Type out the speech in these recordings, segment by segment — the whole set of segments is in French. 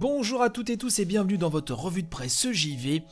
Bonjour à toutes et tous et bienvenue dans votre revue de presse JV.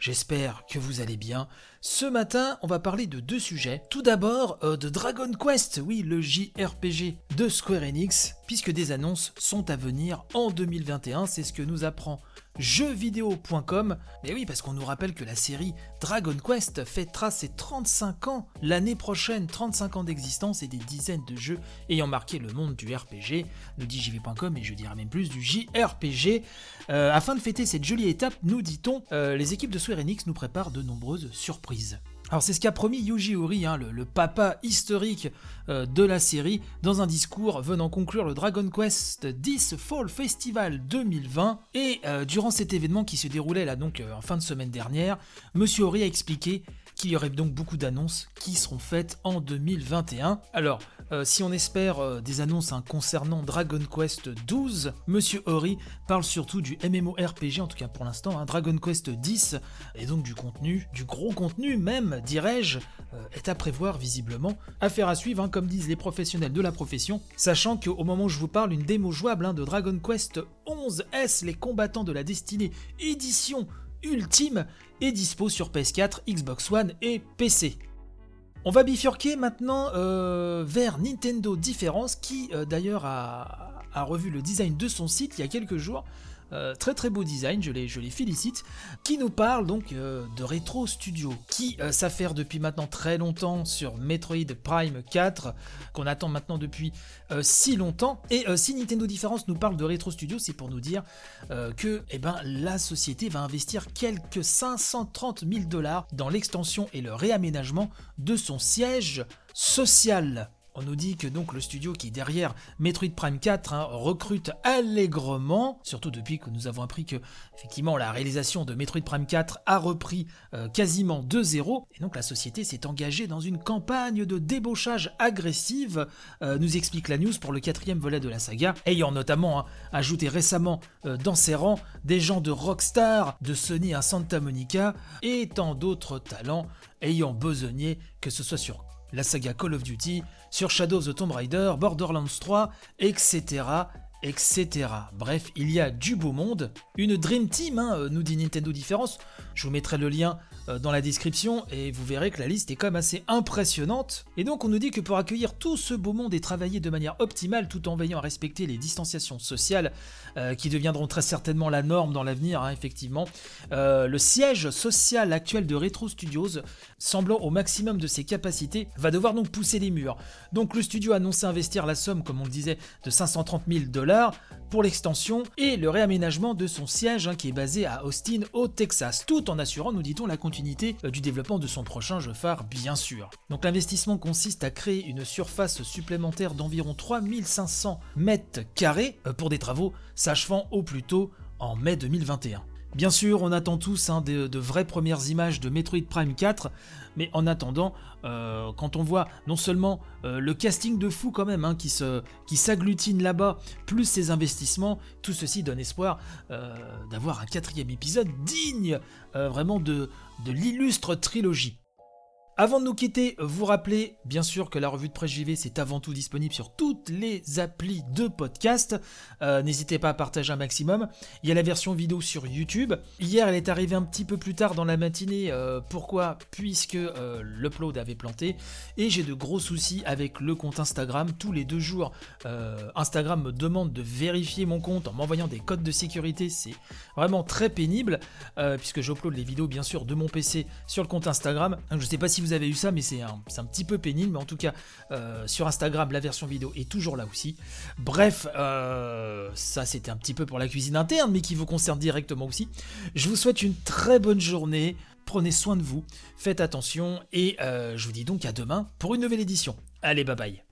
J'espère que vous allez bien. Ce matin, on va parler de deux sujets. Tout d'abord, euh, de Dragon Quest, oui, le JRPG de Square Enix, puisque des annonces sont à venir en 2021, c'est ce que nous apprend jeuxvideo.com. Mais oui, parce qu'on nous rappelle que la série Dragon Quest fêtera ses 35 ans l'année prochaine, 35 ans d'existence et des dizaines de jeux ayant marqué le monde du RPG, nous dit jv.com et je dirais même plus du JRPG. Euh, afin de fêter cette jolie étape, nous dit-on, euh, les équipes de Square Enix nous préparent de nombreuses surprises. Alors c'est ce qu'a promis Yuji Ori, hein, le, papa historique euh, de la série, dans un discours venant conclure le Dragon Quest X Fall Festival 2020. Et euh, durant cet événement qui se déroulait là donc euh, en fin de semaine dernière, Monsieur Ori a expliqué qu'il y aurait donc beaucoup d'annonces qui seront faites en 2021. Alors, euh, si on espère euh, des annonces hein, concernant Dragon Quest 12, Monsieur Ori parle surtout du MMORPG, en tout cas pour l'instant, hein, Dragon Quest 10, et donc du contenu, du gros contenu même, dirais-je, euh, est à prévoir visiblement. Affaire à suivre, hein, comme disent les professionnels de la profession, sachant qu'au moment où je vous parle, une démo jouable de Dragon Quest 11S, les combattants de la destinée, édition ultime, est dispo sur PS4, Xbox One et PC. On va bifurquer maintenant euh, vers Nintendo Difference qui euh, d'ailleurs a, revu le design de son site il y a quelques jours euh, très très beau design, je les, félicite, qui nous parle donc euh, de Retro Studio, qui euh, s'affaire depuis maintenant très longtemps sur Metroid Prime 4, qu'on attend maintenant depuis si longtemps. Et si Nintendo Difference nous parle de Retro Studio, c'est pour nous dire que eh ben, la société va investir quelques 530 000 dollars dans l'extension et le réaménagement de son siège social. On nous dit que donc le studio qui est derrière Metroid Prime 4 hein, recrute allègrement, surtout depuis que nous avons appris que effectivement la réalisation de Metroid Prime 4 a repris euh, quasiment de zéro, et donc la société s'est engagée dans une campagne de débauchage agressive, euh, nous explique la news pour le quatrième volet de la saga, ayant notamment hein, ajouté récemment euh, dans ses rangs des gens de Rockstar, de Sony à Santa Monica, et tant d'autres talents ayant besogné, que ce soit sur la saga Call of Duty, sur Shadow of the Tomb Raider, Borderlands 3, etc. etc. Bref, il y a du beau monde. Une Dream Team, hein, euh, nous dit Nintendo Différence. Je vous mettrai le lien euh, dans la description et vous verrez que la liste est quand même assez impressionnante. Et donc on nous dit que pour accueillir tout ce beau monde et travailler de manière optimale tout en veillant à respecter les distanciations sociales euh, qui deviendront très certainement la norme dans l'avenir, hein, effectivement, le siège social actuel de Retro Studios, semblant au maximum de ses capacités, va devoir donc pousser les murs. Donc le studio a annoncé investir la somme, comme on le disait, de 530 000 dollars pour l'extension et le réaménagement de son siège hein, qui est basé à Austin au Texas, tout en assurant, nous dit-on, la continuité euh, du développement de son prochain jeu phare, bien sûr. Donc l'investissement consiste à créer une surface supplémentaire d'environ 3500 mètres carrés euh, pour des travaux s'achevant au plus tôt en mai 2021. Bien sûr, on attend tous hein, de, vraies premières images de Metroid Prime 4, mais en attendant, euh, quand on voit non seulement euh, le casting de fou quand même hein, qui, s'agglutine là-bas, plus ses investissements, tout ceci donne espoir euh, d'avoir un quatrième épisode digne vraiment de l'illustre trilogie. Avant de nous quitter, vous rappelez bien sûr que la revue de presse JV c'est avant tout disponible sur toutes les applis de podcast. Euh, n'hésitez pas à partager un maximum. Il y a la version vidéo sur YouTube. Hier elle est arrivée un petit peu plus tard dans la matinée. Euh, pourquoi? Puisque euh, l'upload avait planté. Et j'ai de gros soucis avec le compte Instagram. Tous les deux jours, Instagram me demande de vérifier mon compte en m'envoyant des codes de sécurité. C'est vraiment très pénible. puisque j'upload les vidéos bien sûr de mon PC sur le compte Instagram. Je ne sais pas si vous avez eu ça, mais c'est un, petit peu pénible. Mais en tout cas, euh, sur Instagram, la version vidéo est toujours là aussi. Bref, euh, ça c'était un petit peu pour la cuisine interne, mais qui vous concerne directement aussi. Je vous souhaite une très bonne journée. Prenez soin de vous, faites attention et euh, je vous dis donc à demain pour une nouvelle édition. Allez, bye bye.